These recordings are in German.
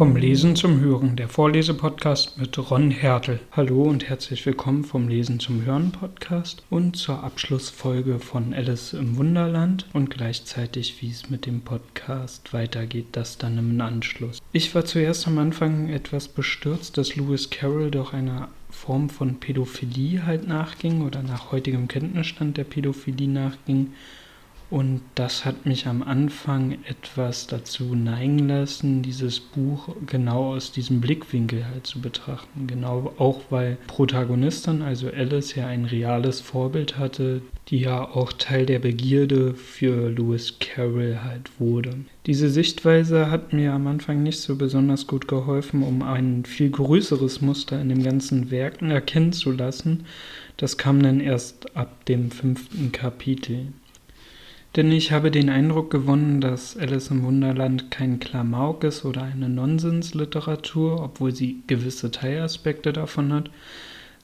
Vom Lesen zum Hören, der Vorlesepodcast mit Ron Hertel. Hallo und herzlich willkommen vom Lesen zum Hören Podcast und zur Abschlussfolge von Alice im Wunderland und gleichzeitig, wie es mit dem Podcast weitergeht, das dann im Anschluss. Ich war zuerst am Anfang etwas bestürzt, dass Lewis Carroll doch einer Form von Pädophilie halt nachging oder nach heutigem Kenntnisstand der Pädophilie nachging und das hat mich am Anfang etwas dazu neigen lassen, dieses Buch genau aus diesem Blickwinkel halt zu betrachten. Genau auch weil Protagonistin, also Alice, ja ein reales Vorbild hatte, die ja auch Teil der Begierde für Lewis Carroll halt wurde. Diese Sichtweise hat mir am Anfang nicht so besonders gut geholfen, um ein viel größeres Muster in dem ganzen Werk erkennen zu lassen. Das kam dann erst ab dem fünften Kapitel. Denn ich habe den Eindruck gewonnen, dass Alice im Wunderland kein Klamauk ist oder eine Nonsensliteratur, obwohl sie gewisse Teilaspekte davon hat,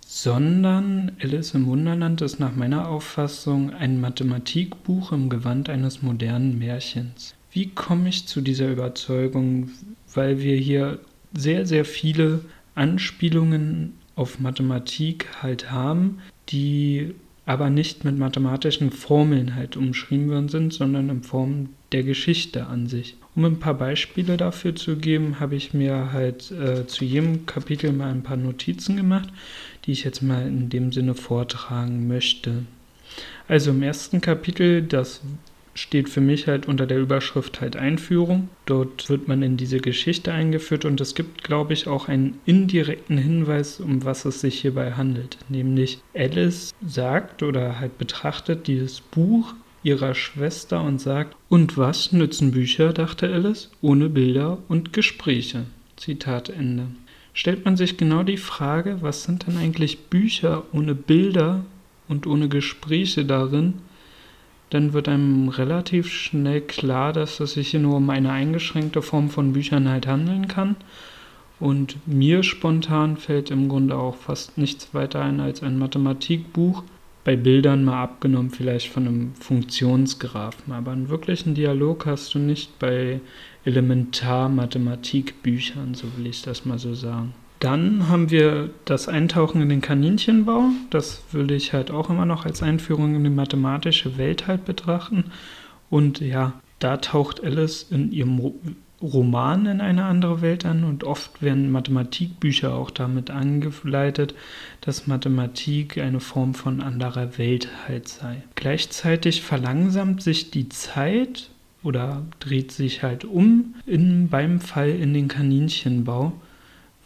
sondern Alice im Wunderland ist nach meiner Auffassung ein Mathematikbuch im Gewand eines modernen Märchens. Wie komme ich zu dieser Überzeugung? Weil wir hier sehr, sehr viele Anspielungen auf Mathematik halt haben, die aber nicht mit mathematischen Formeln halt umschrieben worden sind, sondern in Form der Geschichte an sich. Um ein paar Beispiele dafür zu geben, habe ich mir halt äh, zu jedem Kapitel mal ein paar Notizen gemacht, die ich jetzt mal in dem Sinne vortragen möchte. Also im ersten Kapitel, das steht für mich halt unter der Überschrift halt Einführung. Dort wird man in diese Geschichte eingeführt und es gibt, glaube ich, auch einen indirekten Hinweis, um was es sich hierbei handelt. Nämlich Alice sagt oder halt betrachtet dieses Buch ihrer Schwester und sagt, und was nützen Bücher, dachte Alice, ohne Bilder und Gespräche. Zitat Ende. Stellt man sich genau die Frage, was sind denn eigentlich Bücher ohne Bilder und ohne Gespräche darin, dann wird einem relativ schnell klar, dass es sich hier nur um eine eingeschränkte Form von Büchern halt handeln kann. Und mir spontan fällt im Grunde auch fast nichts weiter ein als ein Mathematikbuch. Bei Bildern mal abgenommen, vielleicht von einem Funktionsgraphen. Aber einen wirklichen Dialog hast du nicht bei Elementar-Mathematikbüchern, so will ich das mal so sagen. Dann haben wir das Eintauchen in den Kaninchenbau. Das würde ich halt auch immer noch als Einführung in die mathematische Welt halt betrachten. Und ja, da taucht Alice in ihrem Roman in eine andere Welt an und oft werden Mathematikbücher auch damit angeleitet, dass Mathematik eine Form von anderer Welt halt sei. Gleichzeitig verlangsamt sich die Zeit oder dreht sich halt um in, beim Fall in den Kaninchenbau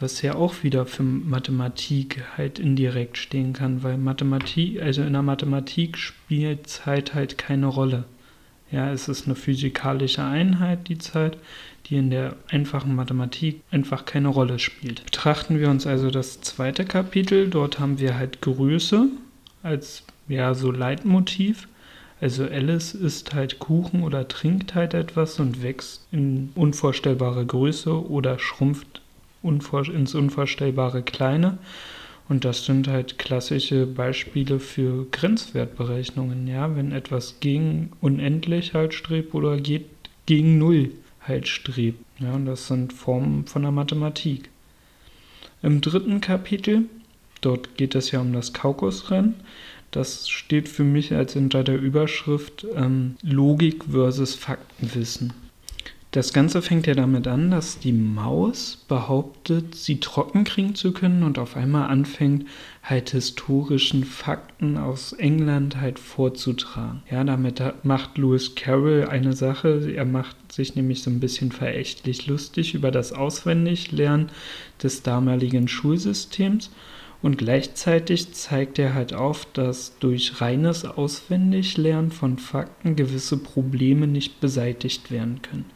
was ja auch wieder für Mathematik halt indirekt stehen kann, weil Mathematik, also in der Mathematik spielt Zeit halt keine Rolle. Ja, es ist eine physikalische Einheit, die Zeit, die in der einfachen Mathematik einfach keine Rolle spielt. Betrachten wir uns also das zweite Kapitel, dort haben wir halt Größe als ja so Leitmotiv. Also Alice isst halt Kuchen oder trinkt halt etwas und wächst in unvorstellbare Größe oder schrumpft unvor ins Unvorstellbare Kleine. Und das sind halt klassische Beispiele für Grenzwertberechnungen, ja, wenn etwas gegen unendlich halt strebt oder geht gegen Null halt strebt. Ja, und das sind Formen von der Mathematik. Im dritten Kapitel, dort geht es ja um das Kaukusrennen. Das steht für mich als unter der Überschrift ähm, Logik versus Faktenwissen. Das Ganze fängt ja damit an, dass die Maus behauptet, sie trocken kriegen zu können und auf einmal anfängt, halt historischen Fakten aus England halt vorzutragen. Ja, damit macht Lewis Carroll eine Sache. Er macht sich nämlich so ein bisschen verächtlich lustig über das Auswendiglernen des damaligen Schulsystems. Und gleichzeitig zeigt er halt auf, dass durch reines Auswendiglernen von Fakten gewisse Probleme nicht beseitigt werden können.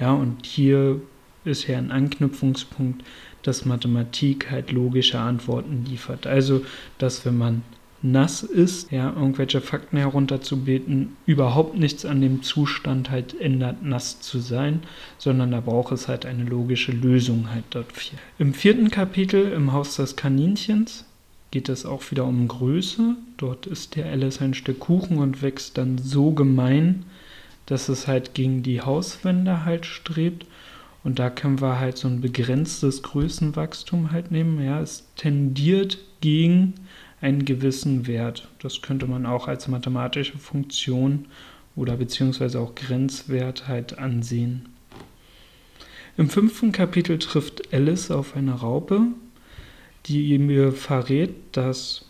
Ja, und hier ist ja ein Anknüpfungspunkt, dass Mathematik halt logische Antworten liefert. Also, dass wenn man nass ist, ja, irgendwelche Fakten herunterzubeten, überhaupt nichts an dem Zustand halt ändert, nass zu sein, sondern da braucht es halt eine logische Lösung halt dafür. Im vierten Kapitel im Haus des Kaninchens geht es auch wieder um Größe. Dort ist der Alice ein Stück Kuchen und wächst dann so gemein, dass es halt gegen die Hauswände halt strebt. Und da können wir halt so ein begrenztes Größenwachstum halt nehmen. Ja, es tendiert gegen einen gewissen Wert. Das könnte man auch als mathematische Funktion oder beziehungsweise auch Grenzwert halt ansehen. Im fünften Kapitel trifft Alice auf eine Raupe, die mir verrät, dass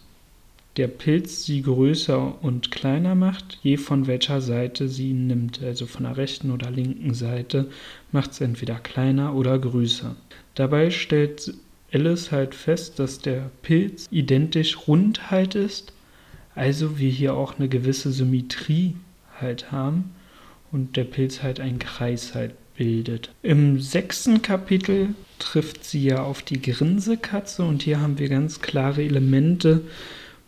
der Pilz sie größer und kleiner macht, je von welcher Seite sie ihn nimmt. Also von der rechten oder linken Seite macht es entweder kleiner oder größer. Dabei stellt Alice halt fest, dass der Pilz identisch rund halt ist, also wir hier auch eine gewisse Symmetrie halt haben und der Pilz halt einen Kreis halt bildet. Im sechsten Kapitel trifft sie ja auf die Grinsekatze und hier haben wir ganz klare Elemente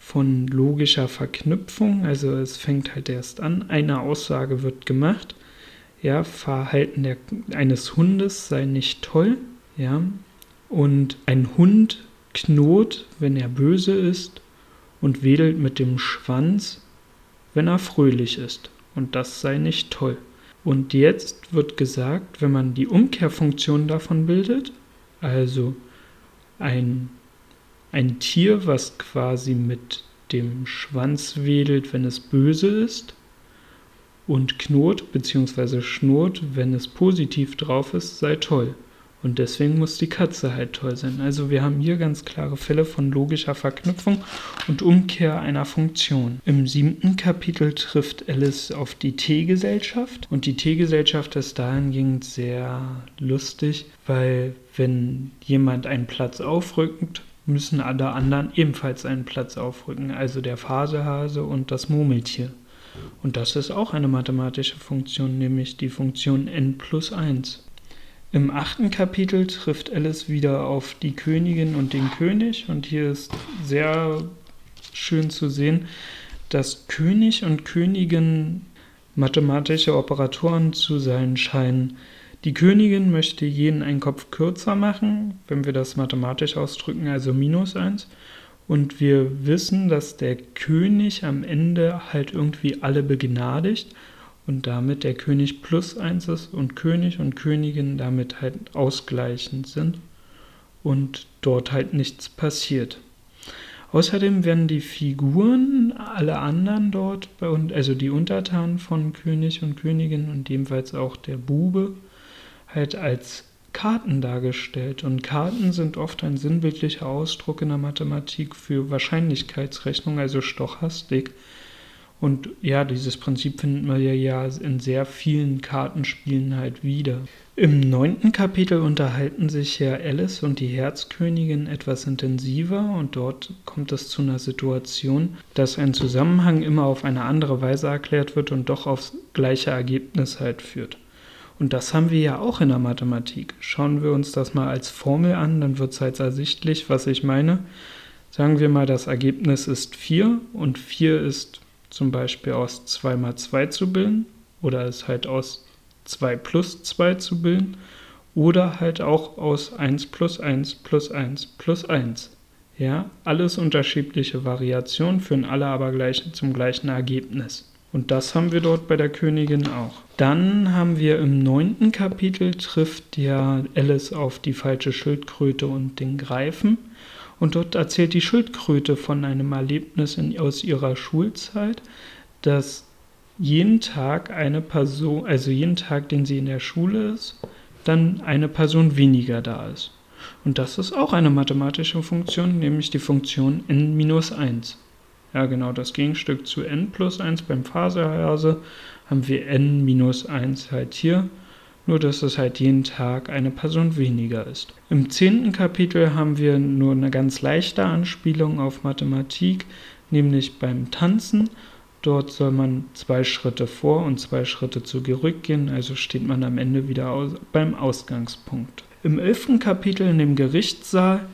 von logischer Verknüpfung. Also es fängt halt erst an, eine Aussage wird gemacht. Ja, Verhalten der, eines Hundes sei nicht toll. Ja, und ein Hund knurrt, wenn er böse ist und wedelt mit dem Schwanz, wenn er fröhlich ist. Und das sei nicht toll. Und jetzt wird gesagt, wenn man die Umkehrfunktion davon bildet, also ein, ein Tier, was quasi mit dem Schwanz wedelt, wenn es böse ist, und knurrt bzw. schnurrt, wenn es positiv drauf ist, sei toll. Und deswegen muss die Katze halt toll sein. Also wir haben hier ganz klare Fälle von logischer Verknüpfung und Umkehr einer Funktion. Im siebten Kapitel trifft Alice auf die T-Gesellschaft. Und die T-Gesellschaft ist dahingehend sehr lustig, weil wenn jemand einen Platz aufrückt, müssen alle anderen ebenfalls einen Platz aufrücken. Also der Phasehase und das Murmeltier. Und das ist auch eine mathematische Funktion, nämlich die Funktion n plus 1. Im achten Kapitel trifft Alice wieder auf die Königin und den König und hier ist sehr schön zu sehen, dass König und Königin mathematische Operatoren zu sein scheinen. Die Königin möchte jeden einen Kopf kürzer machen, wenn wir das mathematisch ausdrücken, also minus 1. Und wir wissen, dass der König am Ende halt irgendwie alle begnadigt und damit der König plus eins ist und König und Königin damit halt ausgleichend sind und dort halt nichts passiert. Außerdem werden die Figuren, alle anderen dort, also die Untertanen von König und Königin und ebenfalls auch der Bube, halt als Karten dargestellt. Und Karten sind oft ein sinnbildlicher Ausdruck in der Mathematik für Wahrscheinlichkeitsrechnung, also Stochastik. Und ja, dieses Prinzip finden wir ja in sehr vielen Kartenspielen halt wieder. Im neunten Kapitel unterhalten sich Herr Alice und die Herzkönigin etwas intensiver und dort kommt es zu einer Situation, dass ein Zusammenhang immer auf eine andere Weise erklärt wird und doch aufs gleiche Ergebnis halt führt. Und das haben wir ja auch in der Mathematik. Schauen wir uns das mal als Formel an, dann wird es halt ersichtlich, was ich meine. Sagen wir mal, das Ergebnis ist 4 und 4 ist zum Beispiel aus 2 mal 2 zu bilden oder es halt aus 2 plus 2 zu bilden oder halt auch aus 1 plus 1 plus 1 plus 1. Ja, alles unterschiedliche Variationen führen alle aber gleich zum gleichen Ergebnis. Und das haben wir dort bei der Königin auch. Dann haben wir im neunten Kapitel trifft ja Alice auf die falsche Schildkröte und den Greifen. Und dort erzählt die Schildkröte von einem Erlebnis in, aus ihrer Schulzeit, dass jeden Tag eine Person, also jeden Tag, den sie in der Schule ist, dann eine Person weniger da ist. Und das ist auch eine mathematische Funktion, nämlich die Funktion n minus 1. Ja, genau, das Gegenstück zu n plus 1 beim Faserhase haben wir n minus 1 halt hier nur dass es halt jeden Tag eine Person weniger ist. Im zehnten Kapitel haben wir nur eine ganz leichte Anspielung auf Mathematik, nämlich beim Tanzen. Dort soll man zwei Schritte vor und zwei Schritte zurückgehen, also steht man am Ende wieder aus, beim Ausgangspunkt. Im elften Kapitel in dem Gerichtssaal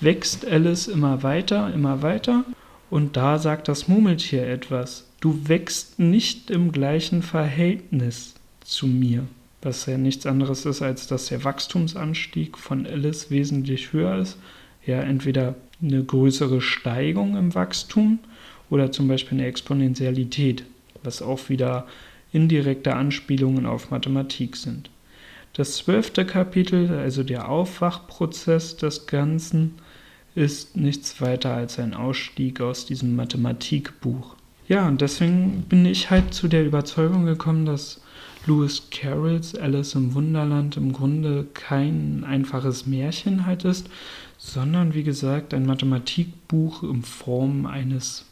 wächst Alice immer weiter, immer weiter und da sagt das Murmeltier etwas. Du wächst nicht im gleichen Verhältnis zu mir was ja nichts anderes ist, als dass der Wachstumsanstieg von Alice wesentlich höher ist. Ja, entweder eine größere Steigung im Wachstum oder zum Beispiel eine Exponentialität, was auch wieder indirekte Anspielungen auf Mathematik sind. Das zwölfte Kapitel, also der Aufwachprozess des Ganzen, ist nichts weiter als ein Ausstieg aus diesem Mathematikbuch. Ja, und deswegen bin ich halt zu der Überzeugung gekommen, dass Lewis Carrolls Alice im Wunderland im Grunde kein einfaches Märchen halt ist, sondern wie gesagt ein Mathematikbuch in Form eines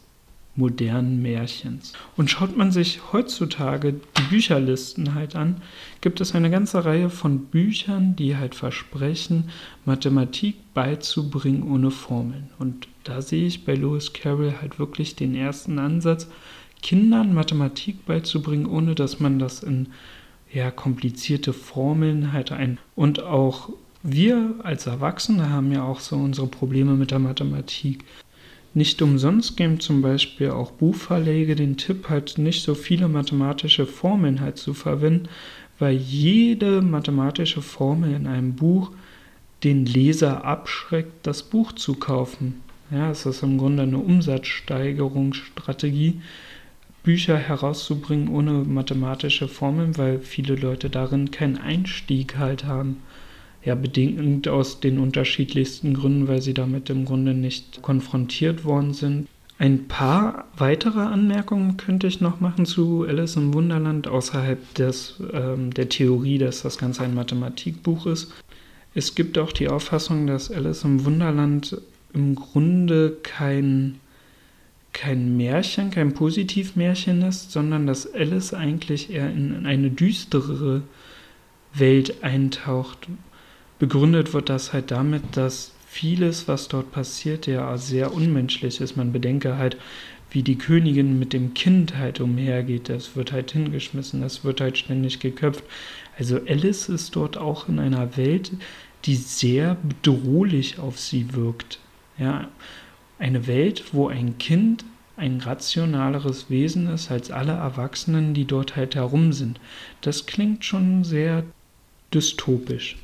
modernen Märchens. Und schaut man sich heutzutage die Bücherlisten halt an, gibt es eine ganze Reihe von Büchern, die halt versprechen, Mathematik beizubringen ohne Formeln. Und da sehe ich bei Lewis Carroll halt wirklich den ersten Ansatz, Kindern Mathematik beizubringen, ohne dass man das in ja, komplizierte Formeln halt ein und auch wir als Erwachsene haben ja auch so unsere Probleme mit der Mathematik. Nicht umsonst geben zum Beispiel auch Buchverlage den Tipp, halt nicht so viele mathematische Formeln halt zu verwenden, weil jede mathematische Formel in einem Buch den Leser abschreckt, das Buch zu kaufen. Ja, es ist im Grunde eine Umsatzsteigerungsstrategie, Bücher herauszubringen ohne mathematische Formeln, weil viele Leute darin keinen Einstieg halt haben ja bedingt aus den unterschiedlichsten Gründen, weil sie damit im Grunde nicht konfrontiert worden sind. Ein paar weitere Anmerkungen könnte ich noch machen zu Alice im Wunderland, außerhalb des, ähm, der Theorie, dass das Ganze ein Mathematikbuch ist. Es gibt auch die Auffassung, dass Alice im Wunderland im Grunde kein, kein Märchen, kein Positivmärchen ist, sondern dass Alice eigentlich eher in eine düstere Welt eintaucht, Begründet wird das halt damit, dass vieles, was dort passiert, ja sehr unmenschlich ist. Man bedenke halt, wie die Königin mit dem Kind halt umhergeht. Das wird halt hingeschmissen, das wird halt ständig geköpft. Also Alice ist dort auch in einer Welt, die sehr bedrohlich auf sie wirkt. Ja, eine Welt, wo ein Kind ein rationaleres Wesen ist als alle Erwachsenen, die dort halt herum sind. Das klingt schon sehr dystopisch.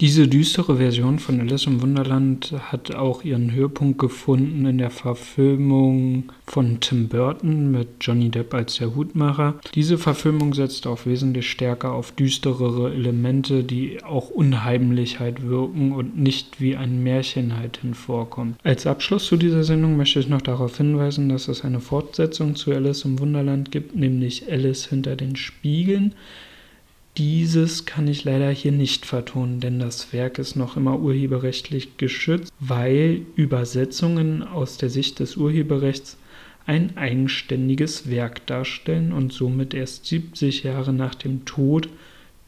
Diese düstere Version von Alice im Wunderland hat auch ihren Höhepunkt gefunden in der Verfilmung von Tim Burton mit Johnny Depp als der Hutmacher. Diese Verfilmung setzt auch wesentlich stärker auf düsterere Elemente, die auch Unheimlichkeit wirken und nicht wie ein Märchen halt hinvorkommt. Als Abschluss zu dieser Sendung möchte ich noch darauf hinweisen, dass es eine Fortsetzung zu Alice im Wunderland gibt, nämlich Alice hinter den Spiegeln. Dieses kann ich leider hier nicht vertonen, denn das Werk ist noch immer urheberrechtlich geschützt, weil Übersetzungen aus der Sicht des Urheberrechts ein eigenständiges Werk darstellen und somit erst 70 Jahre nach dem Tod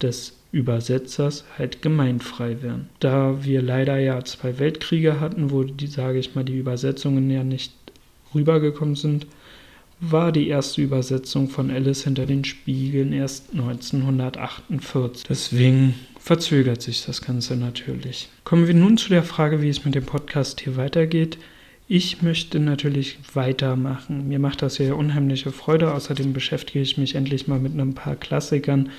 des Übersetzers halt gemeinfrei werden. Da wir leider ja zwei Weltkriege hatten, wo die, sage ich mal, die Übersetzungen ja nicht rübergekommen sind, war die erste Übersetzung von Alice hinter den Spiegeln erst 1948. Deswegen verzögert sich das Ganze natürlich. Kommen wir nun zu der Frage, wie es mit dem Podcast hier weitergeht. Ich möchte natürlich weitermachen. Mir macht das ja unheimliche Freude. Außerdem beschäftige ich mich endlich mal mit ein paar Klassikern,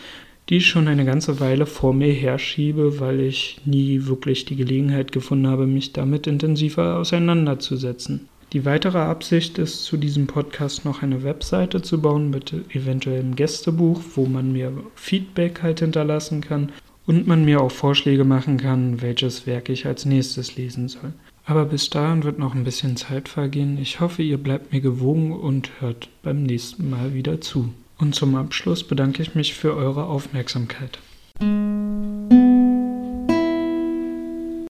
die ich schon eine ganze Weile vor mir herschiebe, weil ich nie wirklich die Gelegenheit gefunden habe, mich damit intensiver auseinanderzusetzen. Die weitere Absicht ist, zu diesem Podcast noch eine Webseite zu bauen mit eventuellem Gästebuch, wo man mir Feedback halt hinterlassen kann und man mir auch Vorschläge machen kann, welches Werk ich als nächstes lesen soll. Aber bis dahin wird noch ein bisschen Zeit vergehen. Ich hoffe, ihr bleibt mir gewogen und hört beim nächsten Mal wieder zu. Und zum Abschluss bedanke ich mich für eure Aufmerksamkeit.